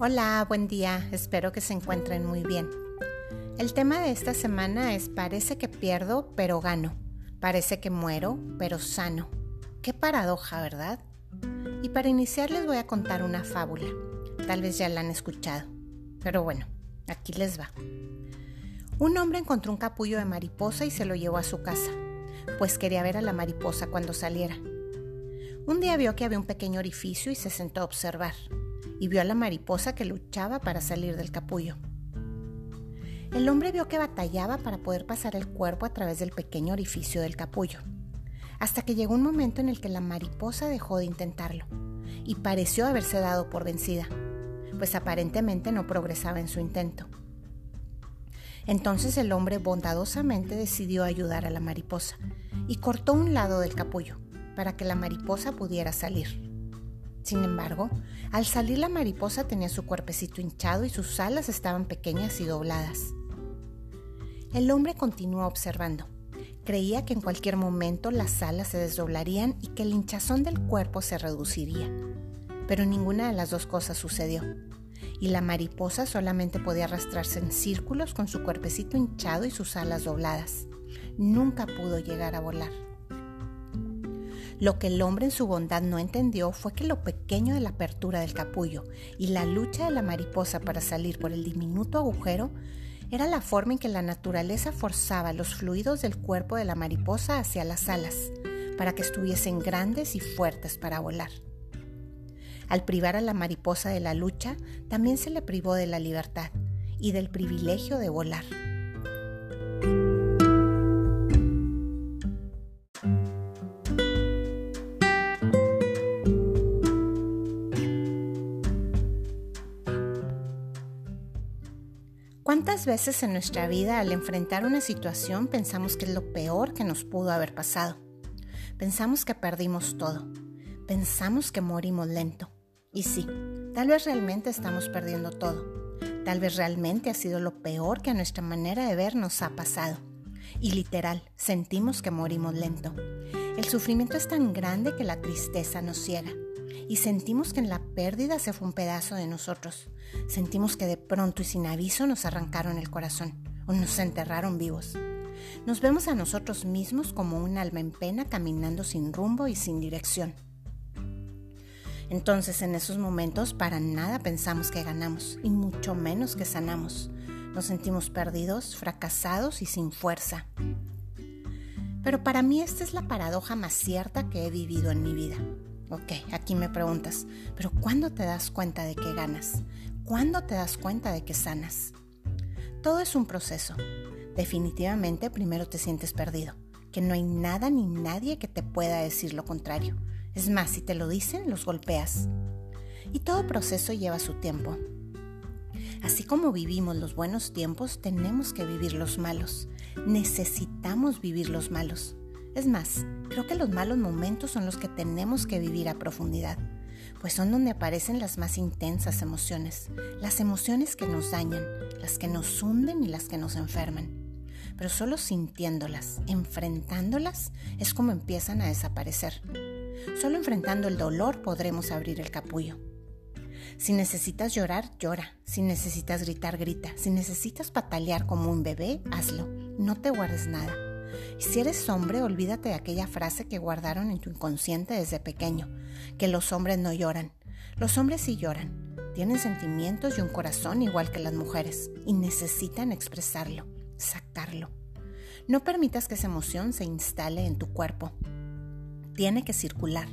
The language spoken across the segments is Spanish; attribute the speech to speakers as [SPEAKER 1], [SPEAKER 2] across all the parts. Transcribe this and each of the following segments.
[SPEAKER 1] Hola, buen día, espero que se encuentren muy bien. El tema de esta semana es parece que pierdo, pero gano. Parece que muero, pero sano. Qué paradoja, ¿verdad? Y para iniciar les voy a contar una fábula. Tal vez ya la han escuchado. Pero bueno, aquí les va. Un hombre encontró un capullo de mariposa y se lo llevó a su casa, pues quería ver a la mariposa cuando saliera. Un día vio que había un pequeño orificio y se sentó a observar y vio a la mariposa que luchaba para salir del capullo. El hombre vio que batallaba para poder pasar el cuerpo a través del pequeño orificio del capullo, hasta que llegó un momento en el que la mariposa dejó de intentarlo y pareció haberse dado por vencida, pues aparentemente no progresaba en su intento. Entonces el hombre bondadosamente decidió ayudar a la mariposa y cortó un lado del capullo para que la mariposa pudiera salir. Sin embargo, al salir la mariposa tenía su cuerpecito hinchado y sus alas estaban pequeñas y dobladas. El hombre continuó observando. Creía que en cualquier momento las alas se desdoblarían y que el hinchazón del cuerpo se reduciría. Pero ninguna de las dos cosas sucedió. Y la mariposa solamente podía arrastrarse en círculos con su cuerpecito hinchado y sus alas dobladas. Nunca pudo llegar a volar. Lo que el hombre en su bondad no entendió fue que lo pequeño de la apertura del capullo y la lucha de la mariposa para salir por el diminuto agujero era la forma en que la naturaleza forzaba los fluidos del cuerpo de la mariposa hacia las alas, para que estuviesen grandes y fuertes para volar. Al privar a la mariposa de la lucha, también se le privó de la libertad y del privilegio de volar. Veces en nuestra vida al enfrentar una situación pensamos que es lo peor que nos pudo haber pasado? Pensamos que perdimos todo. Pensamos que morimos lento. Y sí, tal vez realmente estamos perdiendo todo. Tal vez realmente ha sido lo peor que a nuestra manera de ver nos ha pasado. Y literal, sentimos que morimos lento. El sufrimiento es tan grande que la tristeza nos ciega y sentimos que en la pérdida se fue un pedazo de nosotros. Sentimos que de pronto y sin aviso nos arrancaron el corazón o nos enterraron vivos. Nos vemos a nosotros mismos como un alma en pena caminando sin rumbo y sin dirección. Entonces en esos momentos para nada pensamos que ganamos y mucho menos que sanamos. Nos sentimos perdidos, fracasados y sin fuerza. Pero para mí esta es la paradoja más cierta que he vivido en mi vida. Ok, aquí me preguntas, pero ¿cuándo te das cuenta de que ganas? ¿Cuándo te das cuenta de que sanas? Todo es un proceso. Definitivamente primero te sientes perdido, que no hay nada ni nadie que te pueda decir lo contrario. Es más, si te lo dicen, los golpeas. Y todo proceso lleva su tiempo. Así como vivimos los buenos tiempos, tenemos que vivir los malos. Necesitamos vivir los malos. Es más, creo que los malos momentos son los que tenemos que vivir a profundidad, pues son donde aparecen las más intensas emociones, las emociones que nos dañan, las que nos hunden y las que nos enferman. Pero solo sintiéndolas, enfrentándolas, es como empiezan a desaparecer. Solo enfrentando el dolor podremos abrir el capullo. Si necesitas llorar, llora. Si necesitas gritar, grita. Si necesitas patalear como un bebé, hazlo. No te guardes nada. Si eres hombre, olvídate de aquella frase que guardaron en tu inconsciente desde pequeño, que los hombres no lloran. Los hombres sí lloran, tienen sentimientos y un corazón igual que las mujeres, y necesitan expresarlo, sacarlo. No permitas que esa emoción se instale en tu cuerpo. Tiene que circular.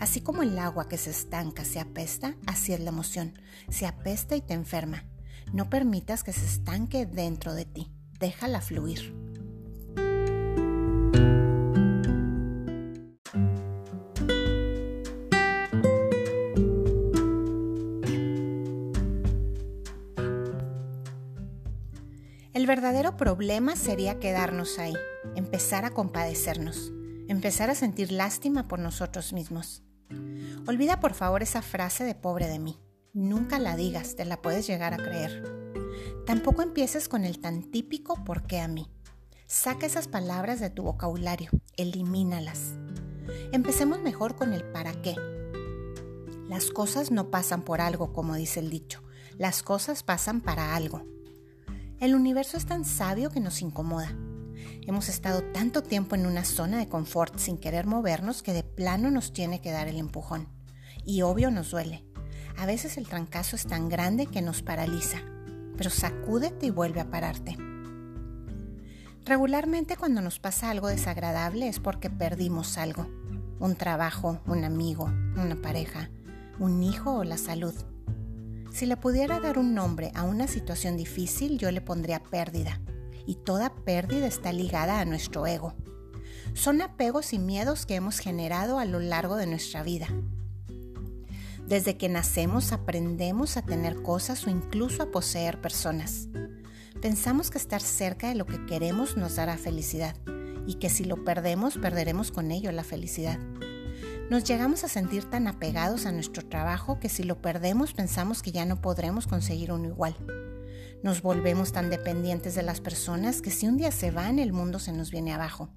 [SPEAKER 1] Así como el agua que se estanca se apesta, así es la emoción. Se apesta y te enferma. No permitas que se estanque dentro de ti. Déjala fluir. Verdadero problema sería quedarnos ahí, empezar a compadecernos, empezar a sentir lástima por nosotros mismos. Olvida por favor esa frase de pobre de mí. Nunca la digas, te la puedes llegar a creer. Tampoco empieces con el tan típico por qué a mí. Saca esas palabras de tu vocabulario, elimínalas. Empecemos mejor con el para qué. Las cosas no pasan por algo, como dice el dicho. Las cosas pasan para algo. El universo es tan sabio que nos incomoda. Hemos estado tanto tiempo en una zona de confort sin querer movernos que de plano nos tiene que dar el empujón. Y obvio nos duele. A veces el trancazo es tan grande que nos paraliza, pero sacúdete y vuelve a pararte. Regularmente cuando nos pasa algo desagradable es porque perdimos algo. Un trabajo, un amigo, una pareja, un hijo o la salud. Si le pudiera dar un nombre a una situación difícil, yo le pondría pérdida. Y toda pérdida está ligada a nuestro ego. Son apegos y miedos que hemos generado a lo largo de nuestra vida. Desde que nacemos aprendemos a tener cosas o incluso a poseer personas. Pensamos que estar cerca de lo que queremos nos dará felicidad y que si lo perdemos perderemos con ello la felicidad. Nos llegamos a sentir tan apegados a nuestro trabajo que si lo perdemos pensamos que ya no podremos conseguir uno igual. Nos volvemos tan dependientes de las personas que si un día se van el mundo se nos viene abajo.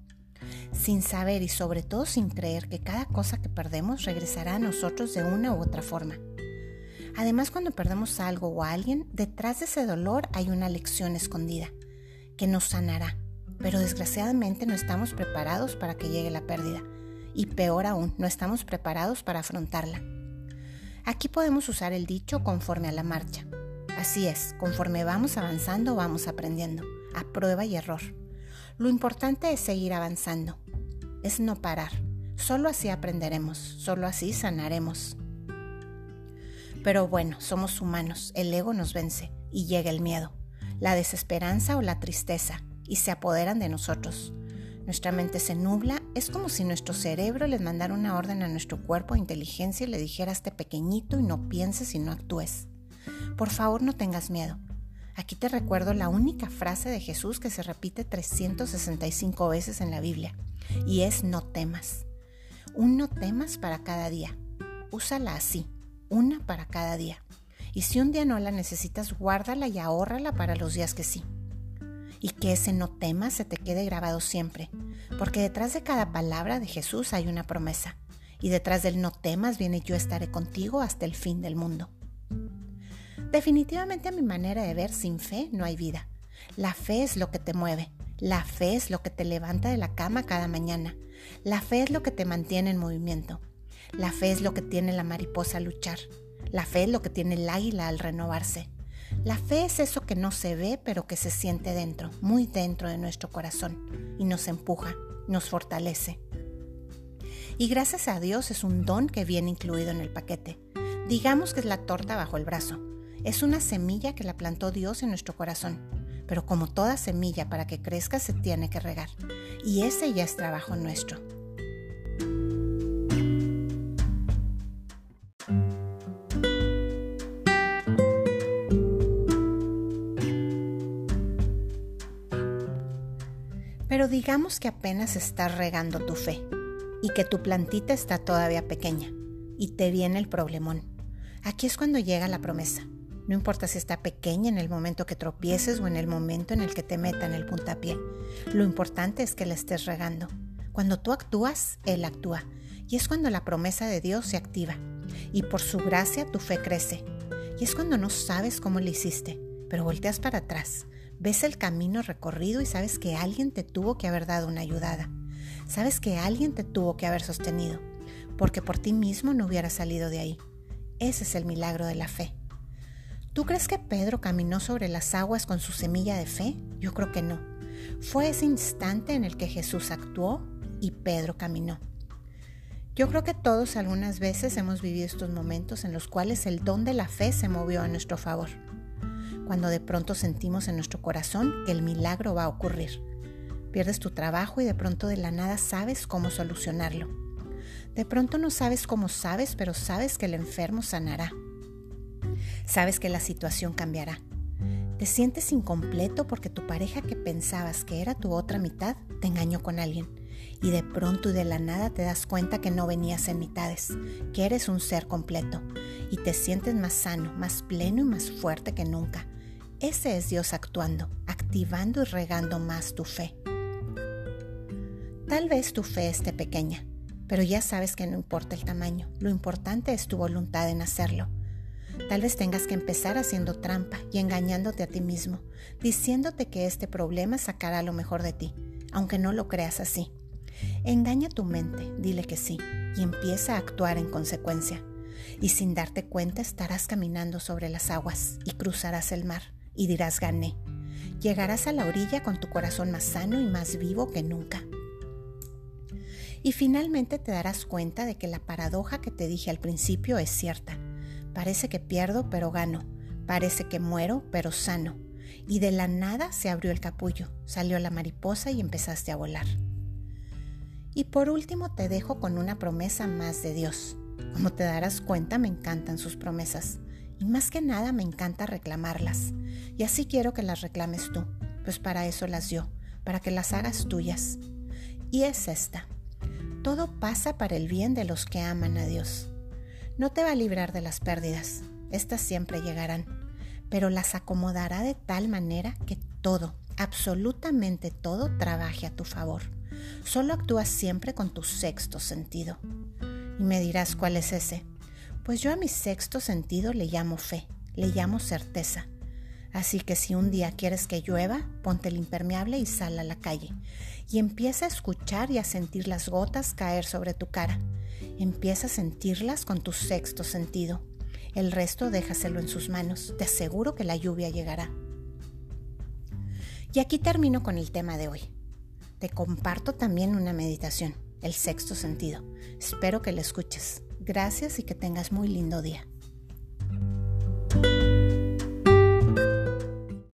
[SPEAKER 1] Sin saber y sobre todo sin creer que cada cosa que perdemos regresará a nosotros de una u otra forma. Además, cuando perdemos algo o a alguien, detrás de ese dolor hay una lección escondida que nos sanará, pero desgraciadamente no estamos preparados para que llegue la pérdida y peor aún, no estamos preparados para afrontarla. Aquí podemos usar el dicho conforme a la marcha. Así es, conforme vamos avanzando vamos aprendiendo, a prueba y error. Lo importante es seguir avanzando, es no parar. Solo así aprenderemos, solo así sanaremos. Pero bueno, somos humanos, el ego nos vence y llega el miedo, la desesperanza o la tristeza y se apoderan de nosotros. Nuestra mente se nubla, es como si nuestro cerebro le mandara una orden a nuestro cuerpo de inteligencia y le dijera este pequeñito y no pienses y no actúes. Por favor no tengas miedo. Aquí te recuerdo la única frase de Jesús que se repite 365 veces en la Biblia y es no temas. Un no temas para cada día. Úsala así una para cada día. Y si un día no la necesitas, guárdala y ahórrala para los días que sí. Y que ese no tema se te quede grabado siempre, porque detrás de cada palabra de Jesús hay una promesa, y detrás del no temas viene yo estaré contigo hasta el fin del mundo. Definitivamente a mi manera de ver, sin fe no hay vida. La fe es lo que te mueve, la fe es lo que te levanta de la cama cada mañana, la fe es lo que te mantiene en movimiento. La fe es lo que tiene la mariposa al luchar. La fe es lo que tiene el águila al renovarse. La fe es eso que no se ve pero que se siente dentro, muy dentro de nuestro corazón, y nos empuja, nos fortalece. Y gracias a Dios es un don que viene incluido en el paquete. Digamos que es la torta bajo el brazo. Es una semilla que la plantó Dios en nuestro corazón. Pero como toda semilla para que crezca se tiene que regar. Y ese ya es trabajo nuestro. Digamos que apenas estás regando tu fe y que tu plantita está todavía pequeña y te viene el problemón. Aquí es cuando llega la promesa. No importa si está pequeña en el momento que tropieces o en el momento en el que te metan el puntapié. Lo importante es que la estés regando. Cuando tú actúas, Él actúa. Y es cuando la promesa de Dios se activa. Y por su gracia tu fe crece. Y es cuando no sabes cómo le hiciste, pero volteas para atrás Ves el camino recorrido y sabes que alguien te tuvo que haber dado una ayudada. Sabes que alguien te tuvo que haber sostenido, porque por ti mismo no hubieras salido de ahí. Ese es el milagro de la fe. ¿Tú crees que Pedro caminó sobre las aguas con su semilla de fe? Yo creo que no. Fue ese instante en el que Jesús actuó y Pedro caminó. Yo creo que todos algunas veces hemos vivido estos momentos en los cuales el don de la fe se movió a nuestro favor cuando de pronto sentimos en nuestro corazón que el milagro va a ocurrir. Pierdes tu trabajo y de pronto de la nada sabes cómo solucionarlo. De pronto no sabes cómo sabes, pero sabes que el enfermo sanará. Sabes que la situación cambiará. Te sientes incompleto porque tu pareja que pensabas que era tu otra mitad te engañó con alguien. Y de pronto y de la nada te das cuenta que no venías en mitades, que eres un ser completo. Y te sientes más sano, más pleno y más fuerte que nunca. Ese es Dios actuando, activando y regando más tu fe. Tal vez tu fe esté pequeña, pero ya sabes que no importa el tamaño, lo importante es tu voluntad en hacerlo. Tal vez tengas que empezar haciendo trampa y engañándote a ti mismo, diciéndote que este problema sacará lo mejor de ti, aunque no lo creas así. Engaña tu mente, dile que sí, y empieza a actuar en consecuencia. Y sin darte cuenta estarás caminando sobre las aguas y cruzarás el mar y dirás gané. Llegarás a la orilla con tu corazón más sano y más vivo que nunca. Y finalmente te darás cuenta de que la paradoja que te dije al principio es cierta. Parece que pierdo pero gano. Parece que muero pero sano. Y de la nada se abrió el capullo, salió la mariposa y empezaste a volar. Y por último te dejo con una promesa más de Dios. Como te darás cuenta, me encantan sus promesas. Y más que nada me encanta reclamarlas. Y así quiero que las reclames tú, pues para eso las dio, para que las hagas tuyas. Y es esta. Todo pasa para el bien de los que aman a Dios. No te va a librar de las pérdidas, estas siempre llegarán, pero las acomodará de tal manera que todo, absolutamente todo, trabaje a tu favor. Solo actúas siempre con tu sexto sentido. Y me dirás cuál es ese. Pues yo a mi sexto sentido le llamo fe, le llamo certeza. Así que si un día quieres que llueva, ponte el impermeable y sal a la calle. Y empieza a escuchar y a sentir las gotas caer sobre tu cara. Empieza a sentirlas con tu sexto sentido. El resto déjaselo en sus manos. Te aseguro que la lluvia llegará. Y aquí termino con el tema de hoy. Te comparto también una meditación, el sexto sentido. Espero que la escuches. Gracias y que tengas muy lindo día.